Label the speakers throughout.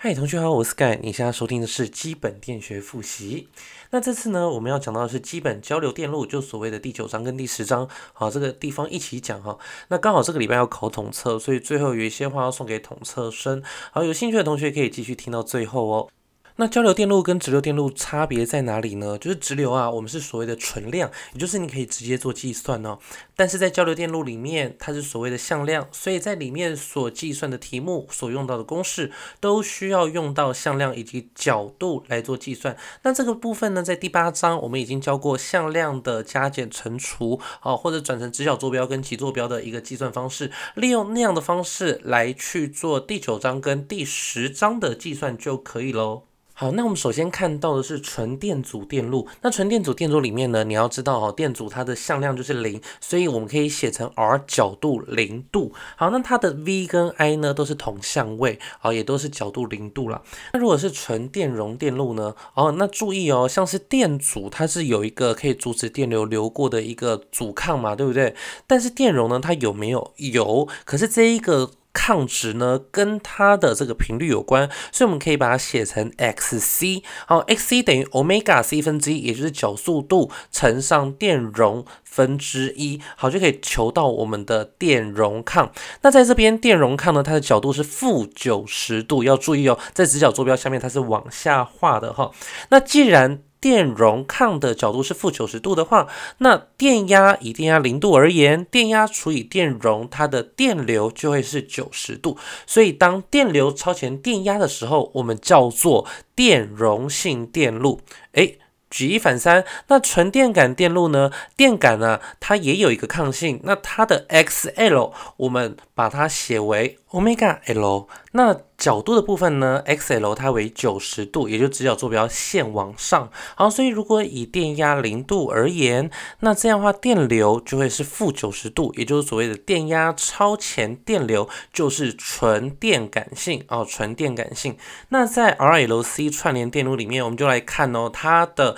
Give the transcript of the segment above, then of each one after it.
Speaker 1: 嗨，同学好，我是 Sky。你现在收听的是基本电学复习。那这次呢，我们要讲到的是基本交流电路，就所谓的第九章跟第十章。好，这个地方一起讲哈。那刚好这个礼拜要考统测，所以最后有一些话要送给统测生。好，有兴趣的同学可以继续听到最后哦。那交流电路跟直流电路差别在哪里呢？就是直流啊，我们是所谓的纯量，也就是你可以直接做计算哦。但是在交流电路里面，它是所谓的向量，所以在里面所计算的题目所用到的公式，都需要用到向量以及角度来做计算。那这个部分呢，在第八章我们已经教过向量的加减乘除，啊，或者转成直角坐标跟极坐标的一个计算方式，利用那样的方式来去做第九章跟第十章的计算就可以喽。好，那我们首先看到的是纯电阻电路。那纯电阻电路里面呢，你要知道哦，电阻它的向量就是零，所以我们可以写成 r 角度零度。好，那它的 v 跟 i 呢都是同相位，好，也都是角度零度了。那如果是纯电容电路呢？哦，那注意哦，像是电阻，它是有一个可以阻止电流流过的一个阻抗嘛，对不对？但是电容呢，它有没有？有，可是这一个。抗值呢，跟它的这个频率有关，所以我们可以把它写成 xc。好，xc 等于 omega c 分之一，也就是角速度乘上电容分之一，好，就可以求到我们的电容抗。那在这边电容抗呢，它的角度是负九十度，要注意哦，在直角坐标下面它是往下画的哈。那既然电容抗的角度是负九十度的话，那电压以电压零度而言，电压除以电容，它的电流就会是九十度。所以当电流超前电压的时候，我们叫做电容性电路。诶。举一反三，那纯电感电路呢？电感呢、啊，它也有一个抗性，那它的 XL 我们把它写为 Omega L。那角度的部分呢？XL 它为九十度，也就直角坐标线往上。好，所以如果以电压零度而言，那这样的话电流就会是负九十度，也就是所谓的电压超前电流，就是纯电感性哦，纯电感性。那在 RLC 串联电路里面，我们就来看哦，它的。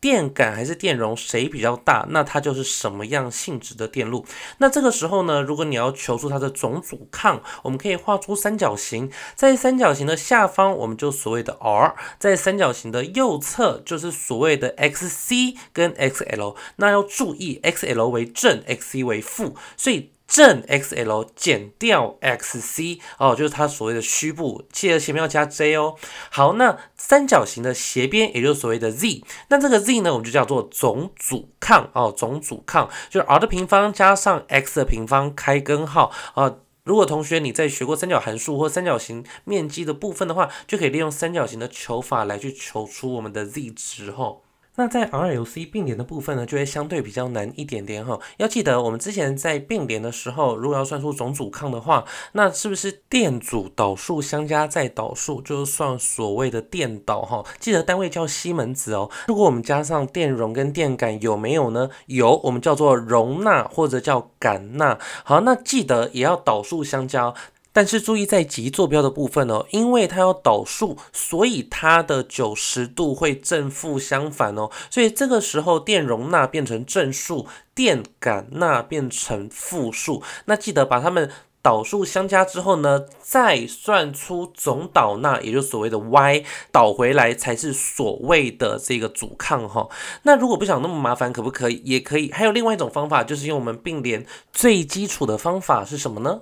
Speaker 1: 电感还是电容谁比较大？那它就是什么样性质的电路？那这个时候呢，如果你要求出它的总阻抗，我们可以画出三角形，在三角形的下方，我们就所谓的 R；在三角形的右侧，就是所谓的 XC 跟 XL。那要注意，XL 为正，XC 为负，所以。正 XL 减掉 XC 哦，就是它所谓的虚部，记得前面要加 J 哦。好，那三角形的斜边，也就是所谓的 Z，那这个 Z 呢，我们就叫做总阻抗哦，总阻抗就是 R 的平方加上 X 的平方开根号啊。如果同学你在学过三角函数或三角形面积的部分的话，就可以利用三角形的求法来去求出我们的 Z 值哦。那在 RLC 并联的部分呢，就会相对比较难一点点哈。要记得，我们之前在并联的时候，如果要算出总阻抗的话，那是不是电阻导数相加再导数，就是算所谓的电导哈？记得单位叫西门子哦。如果我们加上电容跟电感有没有呢？有，我们叫做容纳或者叫感纳。好，那记得也要导数相加。但是注意在极坐标的部分哦，因为它要导数，所以它的九十度会正负相反哦，所以这个时候电容纳变成正数，电感纳变成负数。那记得把它们导数相加之后呢，再算出总导纳，也就所谓的 Y 导回来才是所谓的这个阻抗哈。那如果不想那么麻烦，可不可以？也可以。还有另外一种方法，就是用我们并联最基础的方法是什么呢？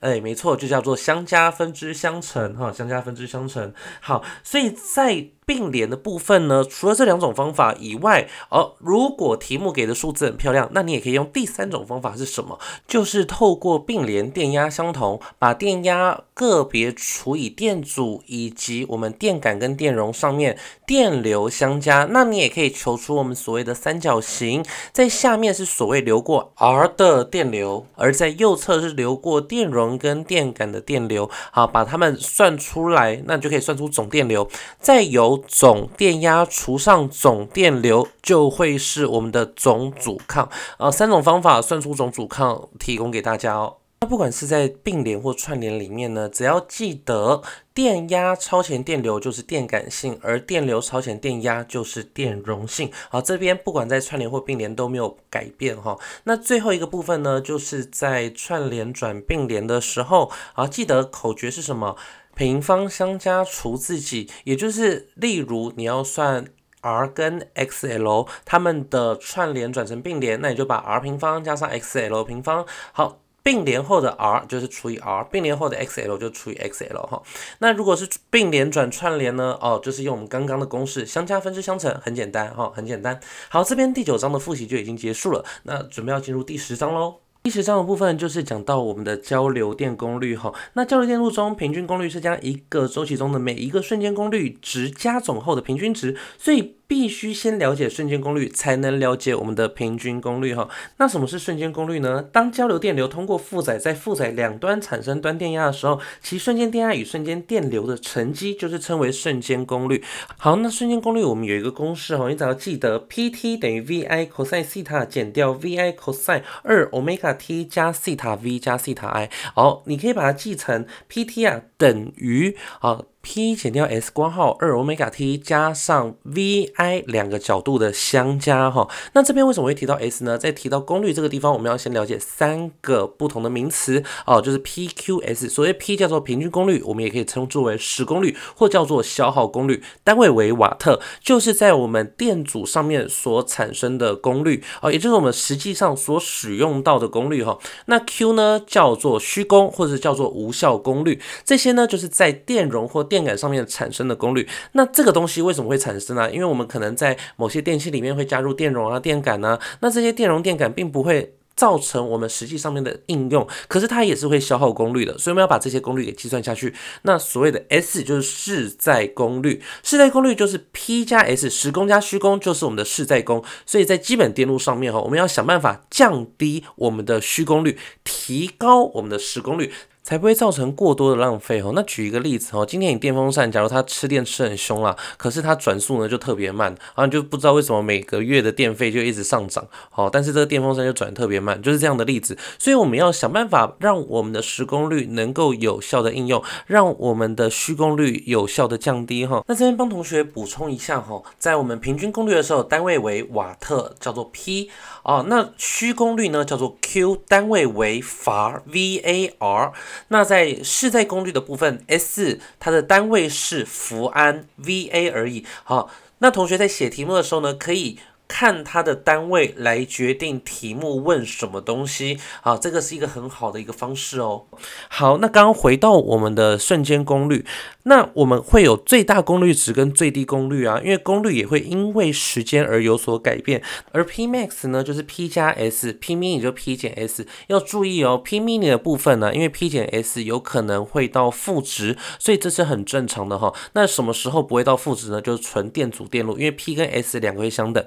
Speaker 1: 哎，没错，就叫做相加分之相乘哈，相加分之相乘。好，所以在并联的部分呢，除了这两种方法以外，哦，如果题目给的数字很漂亮，那你也可以用第三种方法是什么？就是透过并联电压相同，把电压个别除以电阻以及我们电感跟电容上面电流相加，那你也可以求出我们所谓的三角形，在下面是所谓流过 R 的电流，而在右侧是流过电容跟电感的电流。好，把它们算出来，那就可以算出总电流，再由总电压除上总电流，就会是我们的总阻抗。呃，三种方法算出总阻抗，提供给大家哦。那不管是在并联或串联里面呢，只要记得电压超前电流就是电感性，而电流超前电压就是电容性。好，这边不管在串联或并联都没有改变哈。那最后一个部分呢，就是在串联转并联的时候，好，记得口诀是什么？平方相加除自己，也就是例如你要算 r 跟 xl 它们的串联转成并联，那你就把 r 平方加上 xl 平方，好。并联后的 r 就是除以 r，并联后的 xl 就除以 xl 哈。那如果是并联转串联呢？哦，就是用我们刚刚的公式，相加分之相乘，很简单哈，很简单。好，这边第九章的复习就已经结束了，那准备要进入第十章喽。第十章的部分就是讲到我们的交流电功率哈。那交流电路中，平均功率是将一个周期中的每一个瞬间功率值加总后的平均值，所以。必须先了解瞬间功率，才能了解我们的平均功率哈。那什么是瞬间功率呢？当交流电流通过负载，在负载两端产生端电压的时候，其瞬间电压与瞬间电流的乘积就是称为瞬间功率。好，那瞬间功率我们有一个公式哈，你只要记得 PT 等于 VI cos 西塔减掉 VI cos 二 omega t 加西塔 V 加西塔 i。好，你可以把它记成 PT 啊等于啊。P 减掉 S 光号二欧米伽 T 加上 VI 两个角度的相加哈，那这边为什么会提到 S 呢？在提到功率这个地方，我们要先了解三个不同的名词哦，就是 P、Q、S。所谓 P 叫做平均功率，我们也可以称作为时功率，或叫做消耗功率，单位为瓦特，就是在我们电阻上面所产生的功率哦，也就是我们实际上所使用到的功率哈。那 Q 呢，叫做虚功，或者叫做无效功率，这些呢，就是在电容或电感上面产生的功率，那这个东西为什么会产生呢？因为我们可能在某些电器里面会加入电容啊、电感呢，那这些电容、电感并不会造成我们实际上面的应用，可是它也是会消耗功率的，所以我们要把这些功率给计算下去。那所谓的 S 就是室在功率，室在功率就是 P 加 S，实功加虚功就是我们的室在功，所以在基本电路上面哈，我们要想办法降低我们的虚功率，提高我们的实功率。才不会造成过多的浪费哦。那举一个例子哦，今天你电风扇，假如它吃电吃很凶啦，可是它转速呢就特别慢，然后你就不知道为什么每个月的电费就一直上涨。好，但是这个电风扇就转特别慢，就是这样的例子。所以我们要想办法让我们的实功率能够有效的应用，让我们的虚功率有效的降低哈。那这边帮同学补充一下哈，在我们平均功率的时候，单位为瓦特，叫做 P 哦。那虚功率呢叫做 Q，单位为法 VAR。那在室在功率的部分，S 它的单位是伏安 VA 而已。好，那同学在写题目的时候呢，可以看它的单位来决定题目问什么东西。好，这个是一个很好的一个方式哦。好，那刚刚回到我们的瞬间功率。那我们会有最大功率值跟最低功率啊，因为功率也会因为时间而有所改变。而 P max 呢，就是 P 加 S，P mini 就 P 减 S。要注意哦，P mini 的部分呢，因为 P 减 S 有可能会到负值，所以这是很正常的哈。那什么时候不会到负值呢？就是纯电阻电路，因为 P 跟 S 两个会相等。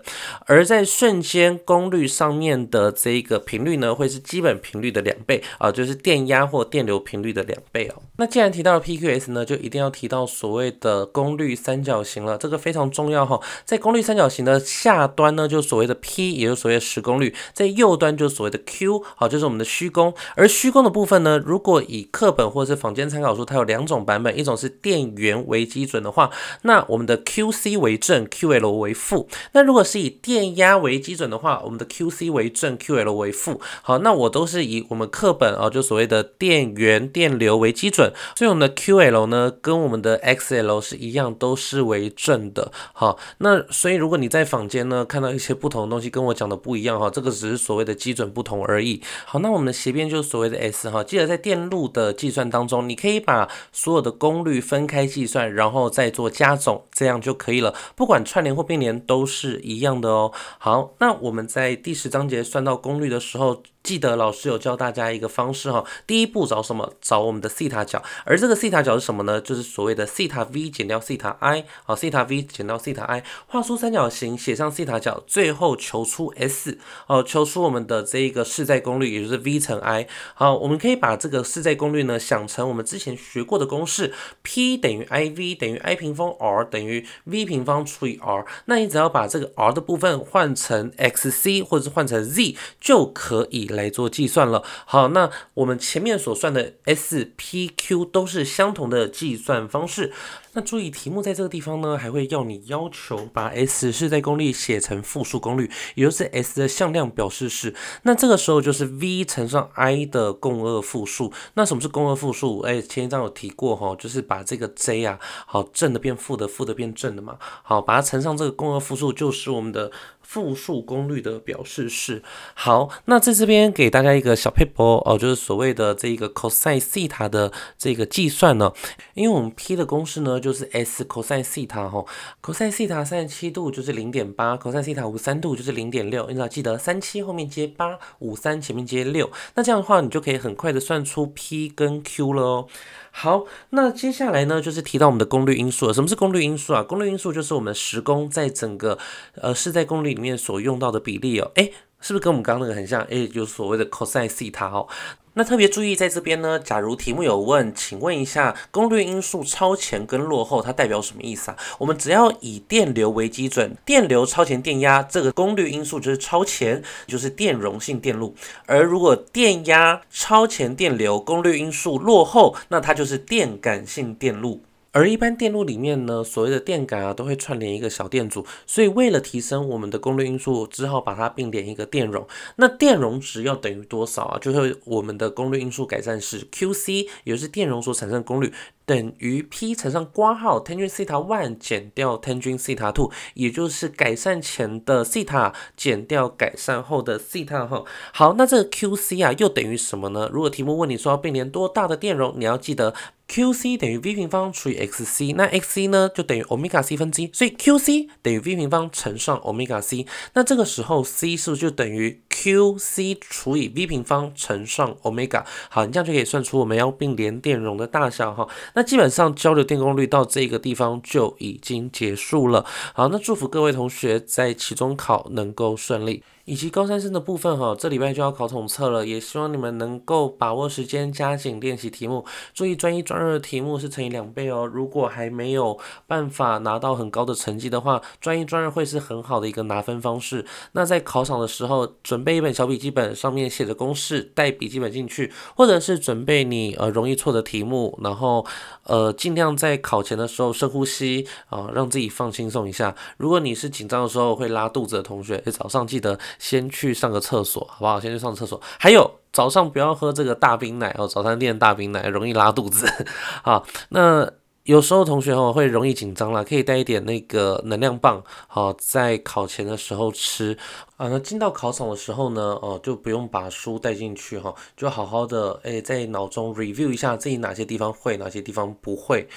Speaker 1: 而在瞬间功率上面的这一个频率呢，会是基本频率的两倍啊，就是电压或电流频率的两倍哦。那既然提到了 PQS 呢，就一定要。提到所谓的功率三角形了，这个非常重要哈。在功率三角形的下端呢，就所谓的 P，也就是所谓的实功率；在右端就所谓的 Q，好，就是我们的虚功。而虚功的部分呢，如果以课本或者是坊间参考书，它有两种版本，一种是电源为基准的话，那我们的 QC 为正，QL 为负。那如果是以电压为基准的话，我们的 QC 为正，QL 为负。好，那我都是以我们课本啊，就所谓的电源电流为基准，所以我们的 QL 呢跟我们的 XL 是一样，都是为正的。好，那所以如果你在坊间呢看到一些不同的东西，跟我讲的不一样哈，这个只是所谓的基准不同而已。好，那我们的斜边就是所谓的 S 哈，记得在电路的计算当中，你可以把所有的功率分开计算，然后再做加总，这样就可以了。不管串联或并联都是一样的哦。好，那我们在第十章节算到功率的时候。记得老师有教大家一个方式哈，第一步找什么？找我们的西塔角，而这个西塔角是什么呢？就是所谓的西塔 v 减掉西塔 i，好，西塔 v 减掉西塔 i，画出三角形，写上西塔角，最后求出 s，哦，求出我们的这一个室在功率，也就是 v 乘 i。好，我们可以把这个室在功率呢想成我们之前学过的公式，P 等于 i v 等于 i 平方 r 等于 v 平方除以 r。那你只要把这个 r 的部分换成 x c 或者是换成 z 就可以。来做计算了。好，那我们前面所算的 S、P、Q 都是相同的计算方式。那注意，题目在这个地方呢，还会要你要求把 S 是在功率写成复数功率，也就是 S 的向量表示式。那这个时候就是 V 乘上 I 的共轭复数。那什么是共轭复数？哎，前一章有提过哈，就是把这个 J 啊，好，正的变负的，负的变正的嘛，好，把它乘上这个共轭复数，就是我们的。复数功率的表示式。好，那在这边给大家一个小 paper 哦，就是所谓的这个 cosine 西塔的这个计算呢，因为我们 P 的公式呢就是 S cosine 西塔哈，cosine 西塔三十七度就是零点八，cosine 西塔五三度就是零点六，你要记得三七后面接八，五三前面接六，那这样的话你就可以很快的算出 P 跟 Q 了哦。好，那接下来呢，就是提到我们的功率因素了。什么是功率因素啊？功率因素就是我们时工在整个呃是在功率里面所用到的比例哦。诶，是不是跟我们刚刚那个很像？诶，就所谓的 cosine 西塔哦。那特别注意，在这边呢，假如题目有问，请问一下，功率因素超前跟落后，它代表什么意思啊？我们只要以电流为基准，电流超前电压，这个功率因素就是超前，就是电容性电路；而如果电压超前电流，功率因素落后，那它就是电感性电路。而一般电路里面呢，所谓的电感啊，都会串联一个小电阻，所以为了提升我们的功率因素，只好把它并联一个电容。那电容值要等于多少啊？就是我们的功率因素改善是 QC，也就是电容所产生的功率。等于 P 乘上括号 tangent 西塔 one 减掉 tangent 西塔 two，也就是改善前的西塔减掉改善后的西塔哈。好，那这个 QC 啊又等于什么呢？如果题目问你说要并联多大的电容，你要记得 QC 等于 V 平方除以 XC，那 XC 呢就等于欧米伽 C 分之一，所以 QC 等于 V 平方乘上欧米伽 C。那这个时候 C 是不是就等于 QC 除以 V 平方乘上欧米伽？好，你这样就可以算出我们要并联电容的大小哈。那基本上交流电功率到这个地方就已经结束了。好，那祝福各位同学在期中考能够顺利。以及高三生的部分哈，这礼拜就要考统测了，也希望你们能够把握时间，加紧练习题目。注意专一专二的题目是乘以两倍哦。如果还没有办法拿到很高的成绩的话，专一专二会是很好的一个拿分方式。那在考场的时候，准备一本小笔记本，上面写着公式，带笔记本进去，或者是准备你呃容易错的题目，然后呃尽量在考前的时候深呼吸啊，让自己放轻松一下。如果你是紧张的时候会拉肚子的同学，早上记得。先去上个厕所，好不好？先去上厕所。还有早上不要喝这个大冰奶哦，早餐店大冰奶容易拉肚子。好，那有时候同学哦会容易紧张啦，可以带一点那个能量棒，好，在考前的时候吃啊。那进到考场的时候呢，哦就不用把书带进去哈，就好好的诶在脑中 review 一下自己哪些地方会，哪些地方不会。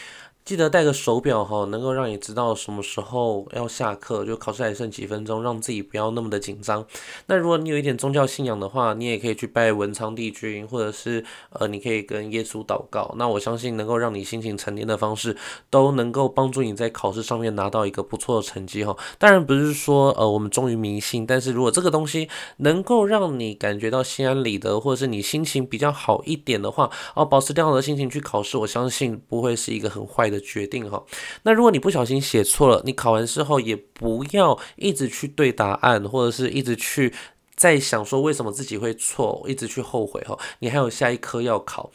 Speaker 1: 记得带个手表哈，能够让你知道什么时候要下课，就考试还剩几分钟，让自己不要那么的紧张。那如果你有一点宗教信仰的话，你也可以去拜文昌帝君，或者是呃，你可以跟耶稣祷告。那我相信能够让你心情沉淀的方式，都能够帮助你在考试上面拿到一个不错的成绩哈。当然不是说呃我们忠于迷信，但是如果这个东西能够让你感觉到心安理得，或者是你心情比较好一点的话，哦，保持良好的心情去考试，我相信不会是一个很坏的。决定哈，那如果你不小心写错了，你考完之后也不要一直去对答案，或者是一直去在想说为什么自己会错，一直去后悔哈，你还有下一科要考。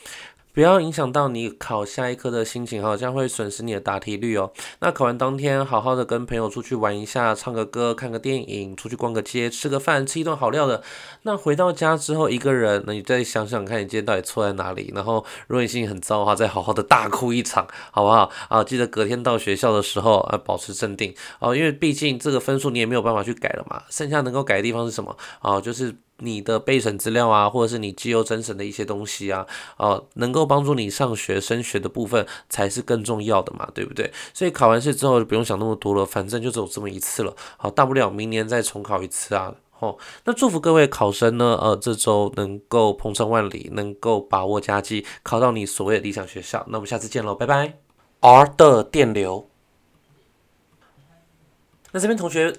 Speaker 1: 不要影响到你考下一科的心情哈，这样会损失你的答题率哦。那考完当天，好好的跟朋友出去玩一下，唱个歌，看个电影，出去逛个街，吃个饭，吃一顿好料的。那回到家之后，一个人，那你再想想看你今天到底错在哪里。然后，如果你心情很糟的话，再好好的大哭一场，好不好？啊，记得隔天到学校的时候啊，保持镇定哦，因为毕竟这个分数你也没有办法去改了嘛。剩下能够改的地方是什么啊？就是。你的备审资料啊，或者是你绩优增审的一些东西啊，哦，能够帮助你上学升学的部分才是更重要的嘛，对不对？所以考完试之后就不用想那么多了，反正就只有这么一次了，好，大不了明年再重考一次啊。哦，那祝福各位考生呢，呃，这周能够鹏程万里，能够把握佳绩，考到你所谓的理想学校。那我们下次见喽，拜拜。R 的电流。那这边同学